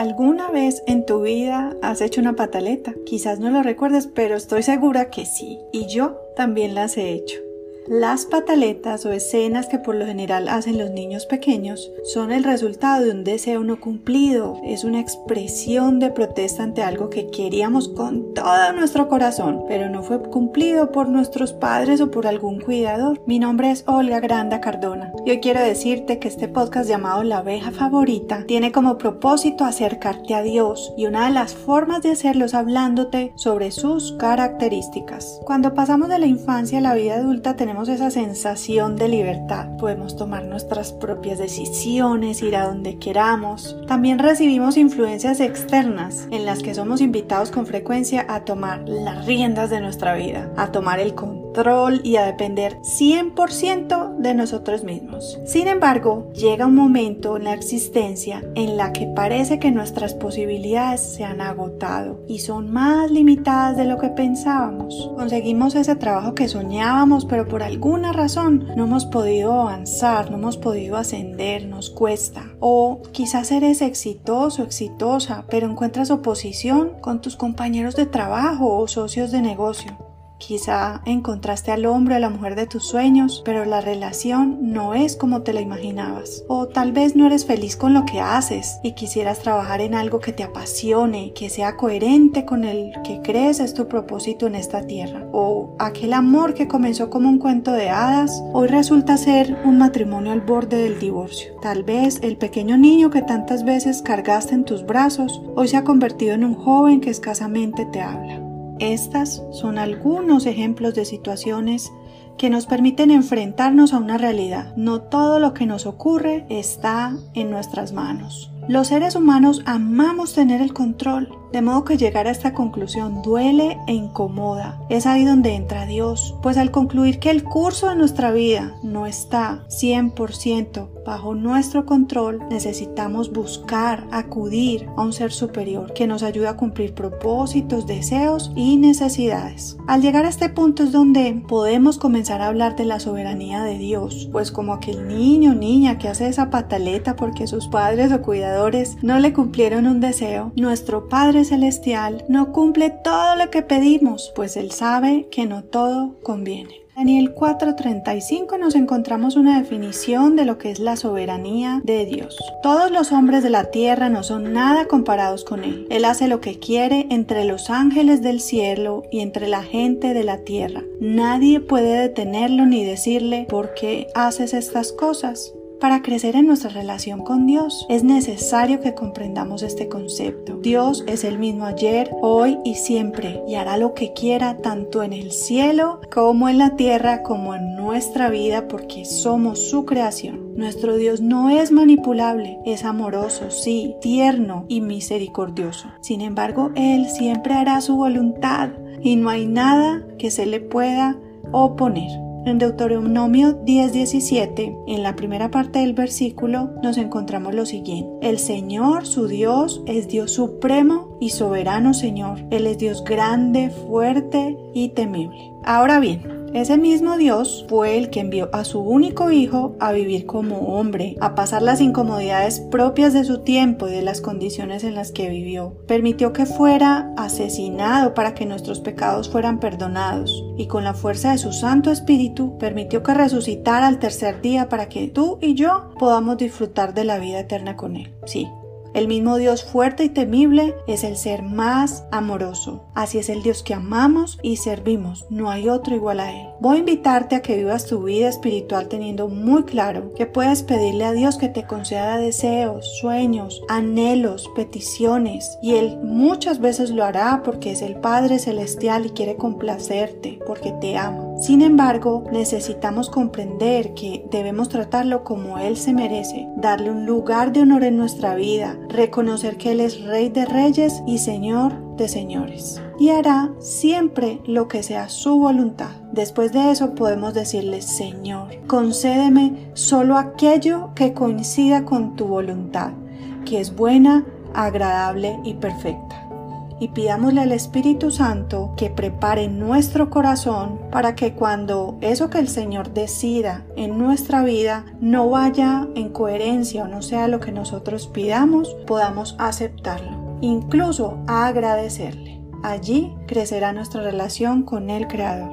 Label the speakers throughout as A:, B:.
A: ¿Alguna vez en tu vida has hecho una pataleta? Quizás no lo recuerdes, pero estoy segura que sí. Y yo también las he hecho. Las pataletas o escenas que por lo general hacen los niños pequeños son el resultado de un deseo no cumplido, es una expresión de protesta ante algo que queríamos con todo nuestro corazón, pero no fue cumplido por nuestros padres o por algún cuidador. Mi nombre es Olga Granda Cardona y hoy quiero decirte que este podcast llamado La abeja favorita tiene como propósito acercarte a Dios y una de las formas de hacerlo es hablándote sobre sus características. Cuando pasamos de la infancia a la vida adulta tenemos esa sensación de libertad. Podemos tomar nuestras propias decisiones, ir a donde queramos. También recibimos influencias externas en las que somos invitados con frecuencia a tomar las riendas de nuestra vida, a tomar el control y a depender 100% de nosotros mismos. Sin embargo, llega un momento en la existencia en la que parece que nuestras posibilidades se han agotado y son más limitadas de lo que pensábamos. Conseguimos ese trabajo que soñábamos, pero por alguna razón no hemos podido avanzar, no hemos podido ascender, nos cuesta. O quizás eres exitoso, exitosa, pero encuentras oposición con tus compañeros de trabajo o socios de negocio. Quizá encontraste al hombre o a la mujer de tus sueños, pero la relación no es como te la imaginabas. O tal vez no eres feliz con lo que haces y quisieras trabajar en algo que te apasione, que sea coherente con el que crees es tu propósito en esta tierra. O aquel amor que comenzó como un cuento de hadas, hoy resulta ser un matrimonio al borde del divorcio. Tal vez el pequeño niño que tantas veces cargaste en tus brazos, hoy se ha convertido en un joven que escasamente te habla. Estas son algunos ejemplos de situaciones que nos permiten enfrentarnos a una realidad. No todo lo que nos ocurre está en nuestras manos. Los seres humanos amamos tener el control, de modo que llegar a esta conclusión duele e incomoda. Es ahí donde entra Dios, pues al concluir que el curso de nuestra vida no está 100% bajo nuestro control, necesitamos buscar, acudir a un ser superior que nos ayude a cumplir propósitos, deseos y necesidades. Al llegar a este punto es donde podemos comenzar a hablar de la soberanía de Dios, pues como aquel niño o niña que hace esa pataleta porque sus padres o cuidadores no le cumplieron un deseo, nuestro Padre Celestial no cumple todo lo que pedimos, pues Él sabe que no todo conviene. Daniel 4:35 nos encontramos una definición de lo que es la soberanía de Dios. Todos los hombres de la tierra no son nada comparados con Él. Él hace lo que quiere entre los ángeles del cielo y entre la gente de la tierra. Nadie puede detenerlo ni decirle por qué haces estas cosas. Para crecer en nuestra relación con Dios es necesario que comprendamos este concepto. Dios es el mismo ayer, hoy y siempre y hará lo que quiera tanto en el cielo como en la tierra como en nuestra vida porque somos su creación. Nuestro Dios no es manipulable, es amoroso, sí, tierno y misericordioso. Sin embargo, Él siempre hará su voluntad y no hay nada que se le pueda oponer. En Deuteronomio 10:17, en la primera parte del versículo, nos encontramos lo siguiente. El Señor, su Dios, es Dios supremo y soberano Señor. Él es Dios grande, fuerte y temible. Ahora bien, ese mismo Dios fue el que envió a su único hijo a vivir como hombre, a pasar las incomodidades propias de su tiempo y de las condiciones en las que vivió. Permitió que fuera asesinado para que nuestros pecados fueran perdonados y con la fuerza de su Santo Espíritu permitió que resucitara al tercer día para que tú y yo podamos disfrutar de la vida eterna con él. Sí, el mismo Dios fuerte y temible es el ser más amoroso. Así es el Dios que amamos y servimos. No hay otro igual a Él. Voy a invitarte a que vivas tu vida espiritual teniendo muy claro que puedes pedirle a Dios que te conceda deseos, sueños, anhelos, peticiones. Y Él muchas veces lo hará porque es el Padre Celestial y quiere complacerte, porque te ama. Sin embargo, necesitamos comprender que debemos tratarlo como Él se merece, darle un lugar de honor en nuestra vida, reconocer que Él es Rey de Reyes y Señor de Señores. Y hará siempre lo que sea su voluntad. Después de eso podemos decirle, Señor, concédeme solo aquello que coincida con tu voluntad, que es buena, agradable y perfecta. Y pidámosle al Espíritu Santo que prepare nuestro corazón para que cuando eso que el Señor decida en nuestra vida no vaya en coherencia o no sea lo que nosotros pidamos, podamos aceptarlo, incluso agradecerle. Allí crecerá nuestra relación con el Creador.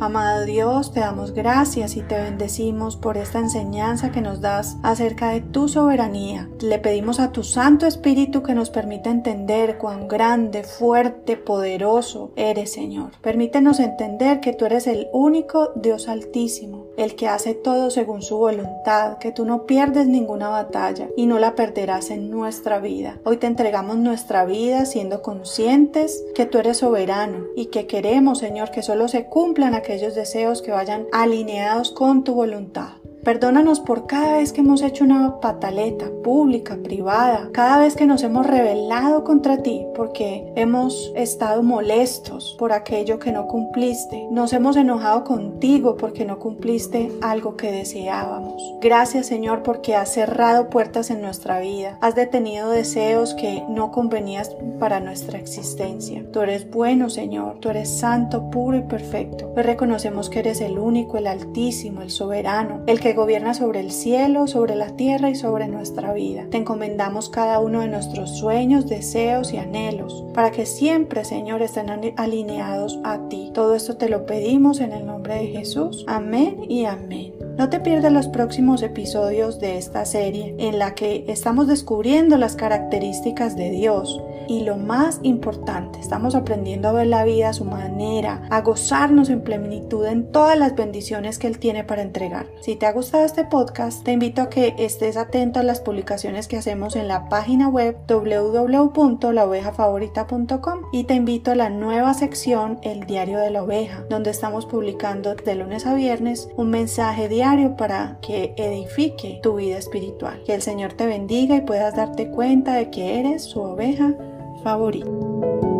A: Amado Dios, te damos gracias y te bendecimos por esta enseñanza que nos das acerca de tu soberanía. Le pedimos a tu Santo Espíritu que nos permita entender cuán grande, fuerte, poderoso eres, Señor. Permítenos entender que tú eres el único Dios altísimo, el que hace todo según su voluntad, que tú no pierdes ninguna batalla y no la perderás en nuestra vida. Hoy te entregamos nuestra vida siendo conscientes que tú eres soberano y que queremos, Señor, que solo se cumplan aquellos deseos que vayan alineados con tu voluntad. Perdónanos por cada vez que hemos hecho una pataleta pública, privada, cada vez que nos hemos rebelado contra ti porque hemos estado molestos por aquello que no cumpliste. Nos hemos enojado contigo porque no cumpliste algo que deseábamos. Gracias Señor porque has cerrado puertas en nuestra vida. Has detenido deseos que no convenías para nuestra existencia. Tú eres bueno Señor, tú eres santo, puro y perfecto. Hoy reconocemos que eres el único, el altísimo, el soberano, el que gobierna sobre el cielo, sobre la tierra y sobre nuestra vida. Te encomendamos cada uno de nuestros sueños, deseos y anhelos, para que siempre, Señor, estén alineados a ti. Todo esto te lo pedimos en el nombre de Jesús. Amén y amén. No te pierdas los próximos episodios de esta serie en la que estamos descubriendo las características de Dios y lo más importante, estamos aprendiendo a ver la vida a su manera, a gozarnos en plenitud en todas las bendiciones que Él tiene para entregar. Si te ha gustado este podcast, te invito a que estés atento a las publicaciones que hacemos en la página web www.laovejafavorita.com y te invito a la nueva sección El Diario de la Oveja, donde estamos publicando de lunes a viernes un mensaje diario para que edifique tu vida espiritual. Que el Señor te bendiga y puedas darte cuenta de que eres su oveja favorito.